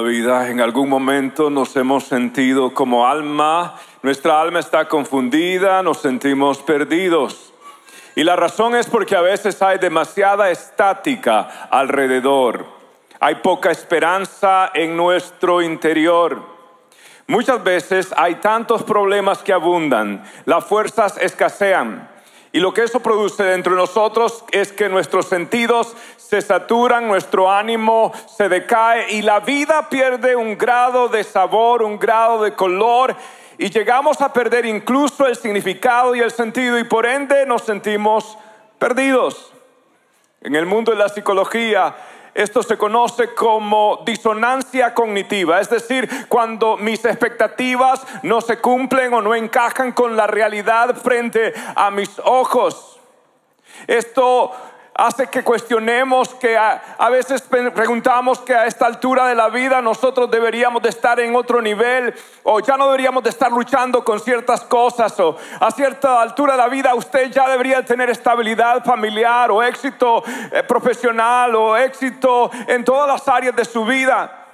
Vida, en algún momento nos hemos sentido como alma, nuestra alma está confundida, nos sentimos perdidos. Y la razón es porque a veces hay demasiada estática alrededor, hay poca esperanza en nuestro interior. Muchas veces hay tantos problemas que abundan, las fuerzas escasean. Y lo que eso produce dentro de nosotros es que nuestros sentidos se saturan, nuestro ánimo se decae y la vida pierde un grado de sabor, un grado de color y llegamos a perder incluso el significado y el sentido y por ende nos sentimos perdidos. En el mundo de la psicología esto se conoce como disonancia cognitiva, es decir, cuando mis expectativas no se cumplen o no encajan con la realidad frente a mis ojos. Esto hace que cuestionemos, que a, veces preguntamos que a esta altura de la vida nosotros deberíamos de estar en otro nivel o ya no deberíamos de estar luchando con ciertas cosas o a cierta altura de la vida usted ya debería tener estabilidad familiar o éxito eh, profesional o éxito en todas las áreas de su vida.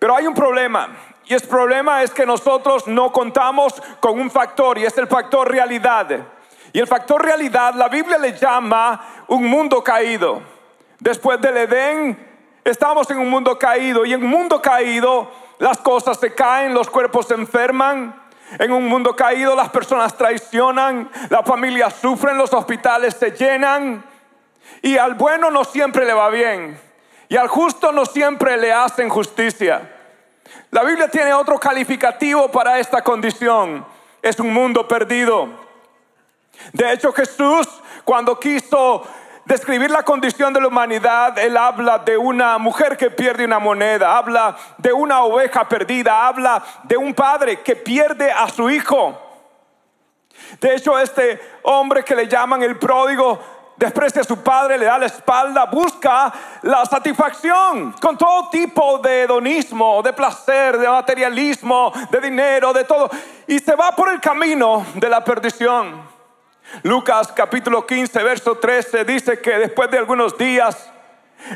Pero hay un problema. Y el problema es que nosotros no contamos con un factor y es el factor realidad. Y el factor realidad, la Biblia le llama un mundo caído. Después del Edén, estamos en un mundo caído. Y en un mundo caído, las cosas se caen, los cuerpos se enferman. En un mundo caído, las personas traicionan, las familias sufren, los hospitales se llenan. Y al bueno no siempre le va bien. Y al justo no siempre le hacen justicia. La Biblia tiene otro calificativo para esta condición. Es un mundo perdido. De hecho, Jesús, cuando quiso describir la condición de la humanidad, él habla de una mujer que pierde una moneda, habla de una oveja perdida, habla de un padre que pierde a su hijo. De hecho, este hombre que le llaman el pródigo, desprecia a su padre, le da la espalda, busca la satisfacción con todo tipo de hedonismo, de placer, de materialismo, de dinero, de todo. Y se va por el camino de la perdición. Lucas capítulo 15, verso 13 dice que después de algunos días,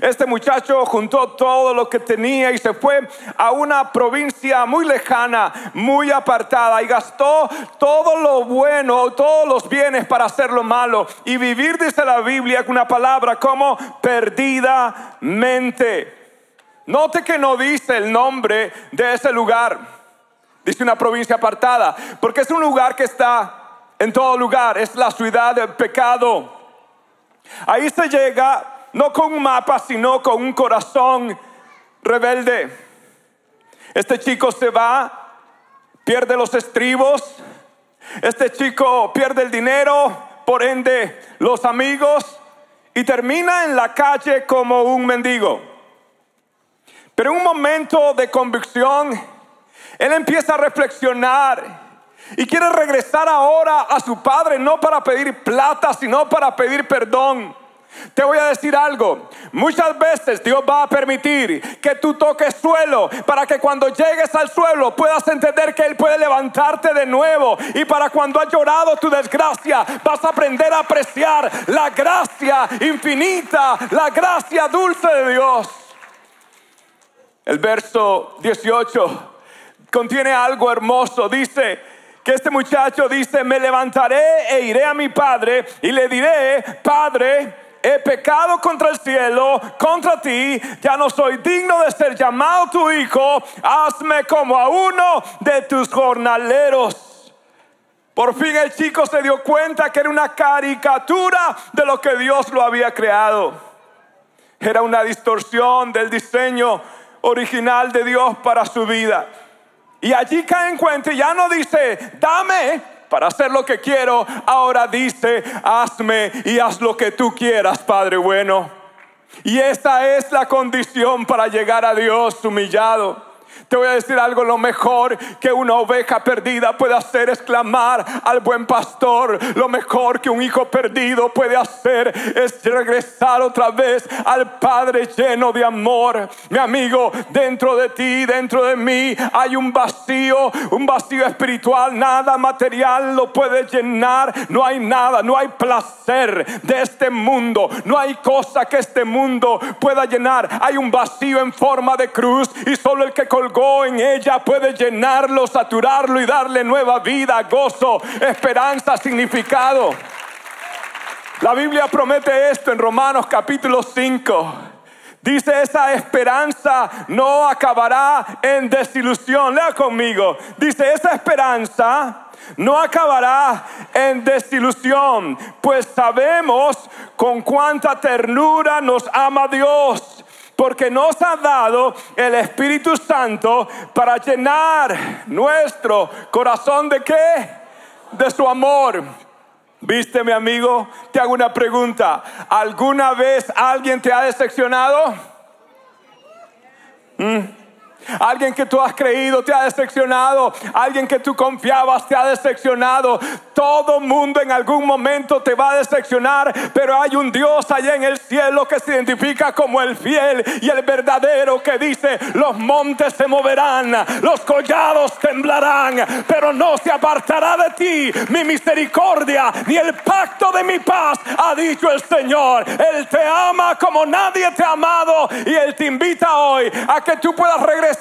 este muchacho juntó todo lo que tenía y se fue a una provincia muy lejana, muy apartada y gastó todo lo bueno, todos los bienes para hacer lo malo y vivir, dice la Biblia, con una palabra como perdidamente. Note que no dice el nombre de ese lugar, dice una provincia apartada, porque es un lugar que está en todo lugar. Es la ciudad del pecado. Ahí se llega no con un mapa, sino con un corazón rebelde. Este chico se va, pierde los estribos. Este chico pierde el dinero, por ende los amigos, y termina en la calle como un mendigo. Pero en un momento de convicción, él empieza a reflexionar y quiere regresar ahora a su padre, no para pedir plata, sino para pedir perdón. Te voy a decir algo, muchas veces Dios va a permitir que tú toques suelo para que cuando llegues al suelo puedas entender que Él puede levantarte de nuevo y para cuando has llorado tu desgracia vas a aprender a apreciar la gracia infinita, la gracia dulce de Dios. El verso 18 contiene algo hermoso, dice, que este muchacho dice, me levantaré e iré a mi padre y le diré, Padre, he pecado contra el cielo, contra ti, ya no soy digno de ser llamado tu hijo, hazme como a uno de tus jornaleros. Por fin el chico se dio cuenta que era una caricatura de lo que Dios lo había creado. Era una distorsión del diseño original de Dios para su vida. Y allí cae en cuenta y ya no dice, dame para hacer lo que quiero. Ahora dice, hazme y haz lo que tú quieras, Padre bueno. Y esta es la condición para llegar a Dios humillado. Te voy a decir algo, lo mejor que una oveja perdida puede hacer es clamar al buen pastor. Lo mejor que un hijo perdido puede hacer es regresar otra vez al Padre lleno de amor. Mi amigo, dentro de ti, dentro de mí hay un vacío, un vacío espiritual. Nada material lo puede llenar. No hay nada, no hay placer de este mundo. No hay cosa que este mundo pueda llenar. Hay un vacío en forma de cruz y solo el que colgó en ella puede llenarlo, saturarlo y darle nueva vida, gozo, esperanza, significado. La Biblia promete esto en Romanos capítulo 5. Dice, esa esperanza no acabará en desilusión. Lea conmigo. Dice, esa esperanza no acabará en desilusión, pues sabemos con cuánta ternura nos ama Dios porque nos ha dado el Espíritu Santo para llenar nuestro corazón de qué? De su amor. ¿Viste, mi amigo? Te hago una pregunta. ¿Alguna vez alguien te ha decepcionado? ¿Mm? Alguien que tú has creído te ha decepcionado. Alguien que tú confiabas te ha decepcionado. Todo mundo en algún momento te va a decepcionar. Pero hay un Dios allá en el cielo que se identifica como el fiel y el verdadero que dice, los montes se moverán, los collados temblarán, pero no se apartará de ti mi misericordia ni el pacto de mi paz, ha dicho el Señor. Él te ama como nadie te ha amado y Él te invita hoy a que tú puedas regresar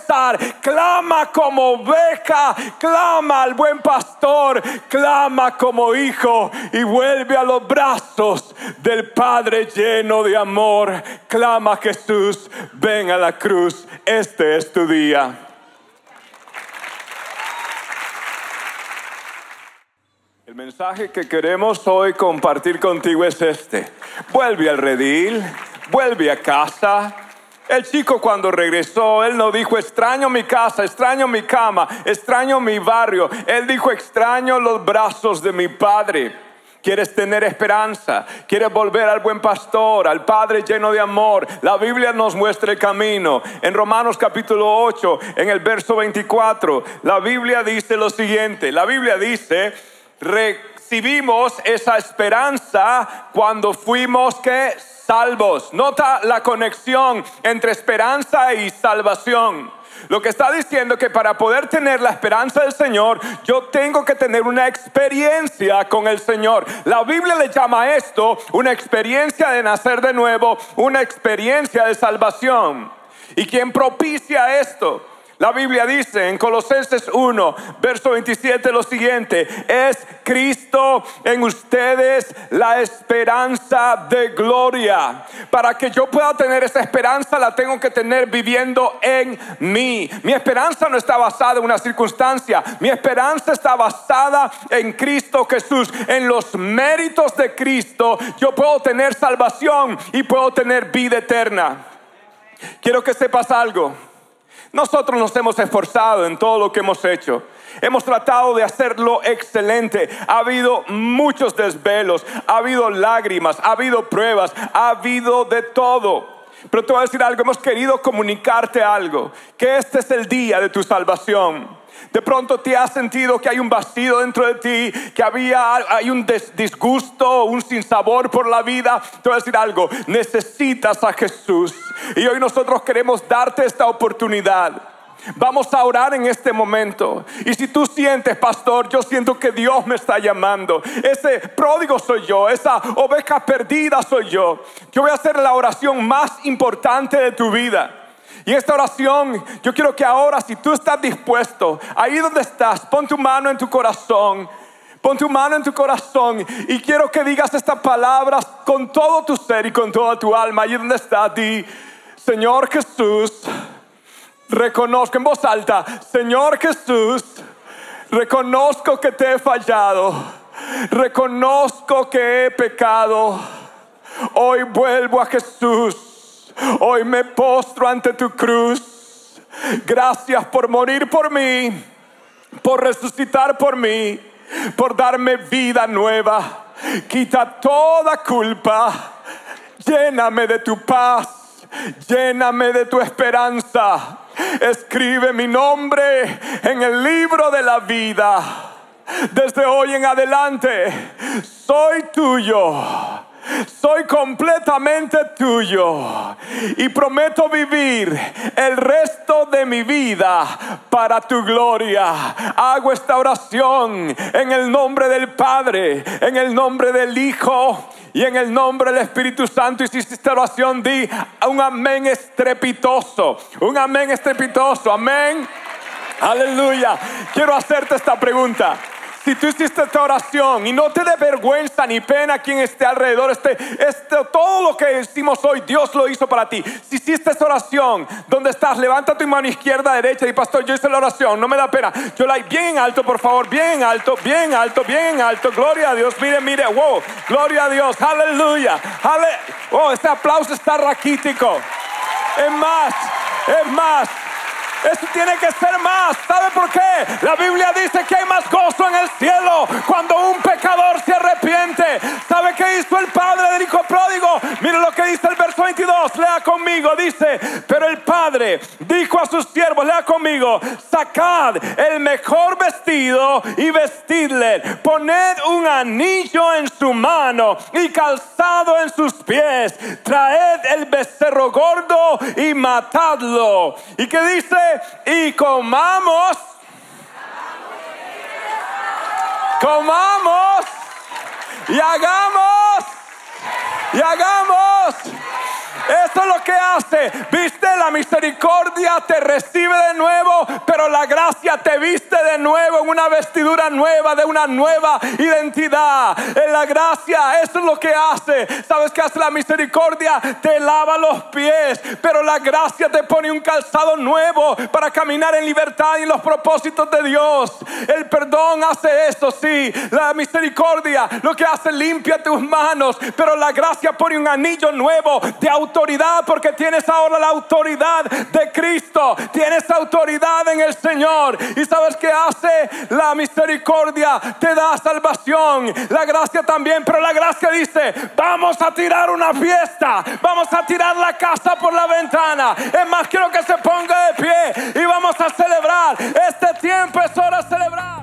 Clama como oveja, clama al buen pastor, clama como hijo y vuelve a los brazos del Padre lleno de amor. Clama Jesús, ven a la cruz, este es tu día. El mensaje que queremos hoy compartir contigo es este. Vuelve al redil, vuelve a casa, el chico cuando regresó, él no dijo, extraño mi casa, extraño mi cama, extraño mi barrio. Él dijo, extraño los brazos de mi padre. Quieres tener esperanza, quieres volver al buen pastor, al Padre lleno de amor. La Biblia nos muestra el camino. En Romanos capítulo 8, en el verso 24, la Biblia dice lo siguiente. La Biblia dice, recibimos esa esperanza cuando fuimos que salvos. Nota la conexión entre esperanza y salvación. Lo que está diciendo que para poder tener la esperanza del Señor, yo tengo que tener una experiencia con el Señor. La Biblia le llama a esto una experiencia de nacer de nuevo, una experiencia de salvación. ¿Y quién propicia esto? La Biblia dice en Colosenses 1, verso 27 lo siguiente, es Cristo en ustedes la esperanza de gloria. Para que yo pueda tener esa esperanza la tengo que tener viviendo en mí. Mi esperanza no está basada en una circunstancia, mi esperanza está basada en Cristo Jesús, en los méritos de Cristo. Yo puedo tener salvación y puedo tener vida eterna. Quiero que sepas algo. Nosotros nos hemos esforzado en todo lo que hemos hecho. Hemos tratado de hacerlo excelente. Ha habido muchos desvelos, ha habido lágrimas, ha habido pruebas, ha habido de todo. Pero te voy a decir algo, hemos querido comunicarte algo, que este es el día de tu salvación. De pronto te has sentido que hay un vacío dentro de ti, que había hay un disgusto, un sinsabor por la vida. Te voy a decir algo, necesitas a Jesús. Y hoy nosotros queremos darte esta oportunidad. Vamos a orar en este momento. Y si tú sientes, pastor, yo siento que Dios me está llamando. Ese pródigo soy yo, esa oveja perdida soy yo. Yo voy a hacer la oración más importante de tu vida. Y esta oración, yo quiero que ahora, si tú estás dispuesto, ahí donde estás, pon tu mano en tu corazón. Pon tu mano en tu corazón y quiero que digas estas palabras con todo tu ser y con toda tu alma. Ahí donde estás, di, Señor Jesús, reconozco en voz alta, Señor Jesús, reconozco que te he fallado, reconozco que he pecado. Hoy vuelvo a Jesús Hoy me postro ante tu cruz. Gracias por morir por mí, por resucitar por mí, por darme vida nueva. Quita toda culpa. Lléname de tu paz. Lléname de tu esperanza. escribe mi nombre en el libro de la vida. Desde hoy en adelante, soy tuyo soy completamente tuyo y prometo vivir el resto de mi vida para tu gloria. Hago esta oración en el nombre del Padre, en el nombre del Hijo y en el nombre del Espíritu Santo. Y si hiciste oración, di un amén estrepitoso, un amén estrepitoso, amén. Aleluya. Quiero hacerte esta pregunta. Si tú hiciste esta oración y no te dé vergüenza ni pena quien esté alrededor, este, este, todo lo que hicimos hoy, Dios lo hizo para ti. Si hiciste esta oración, donde estás? Levanta tu mano izquierda, derecha y pastor, yo hice la oración, no me da pena. Yo la bien en alto, por favor, bien en alto, bien en alto, bien en alto. Gloria a Dios, mire, mire, wow, gloria a Dios, aleluya. Ale oh, este aplauso está raquítico. Es más, es más. Eso tiene que ser más. ¿Sabe por qué? La Biblia dice que hay más gozo en el cielo cuando un pecador se arrepiente. ¿Sabe qué hizo el padre del hijo pródigo? Mire lo que dice el verso 22. Lea conmigo. Dice, pero el padre dijo a sus siervos, lea conmigo, sacad el mejor vestido y vestidle. Poned un anillo en su mano y calzado en sus pies. Traed el becerro gordo y matadlo. ¿Y qué dice? Y comamos, comamos. Y hagamos, y hagamos. Eso es lo que hace. Viste, la misericordia te recibe de nuevo, pero la gracia te viste de nuevo en una vestidura nueva, de una nueva identidad. En la gracia, eso es lo que hace. ¿Sabes qué hace la misericordia? Te lava los pies, pero la gracia te pone un calzado nuevo para caminar en libertad y en los propósitos de Dios. El perdón hace eso, sí. La misericordia lo que hace limpia tus manos, pero la gracia pone un anillo nuevo de autoridad autoridad porque tienes ahora la autoridad de Cristo. Tienes autoridad en el Señor. ¿Y sabes qué hace? La misericordia te da salvación. La gracia también, pero la gracia dice, vamos a tirar una fiesta. Vamos a tirar la casa por la ventana. Es más, quiero que se ponga de pie y vamos a celebrar. Este tiempo es hora de celebrar.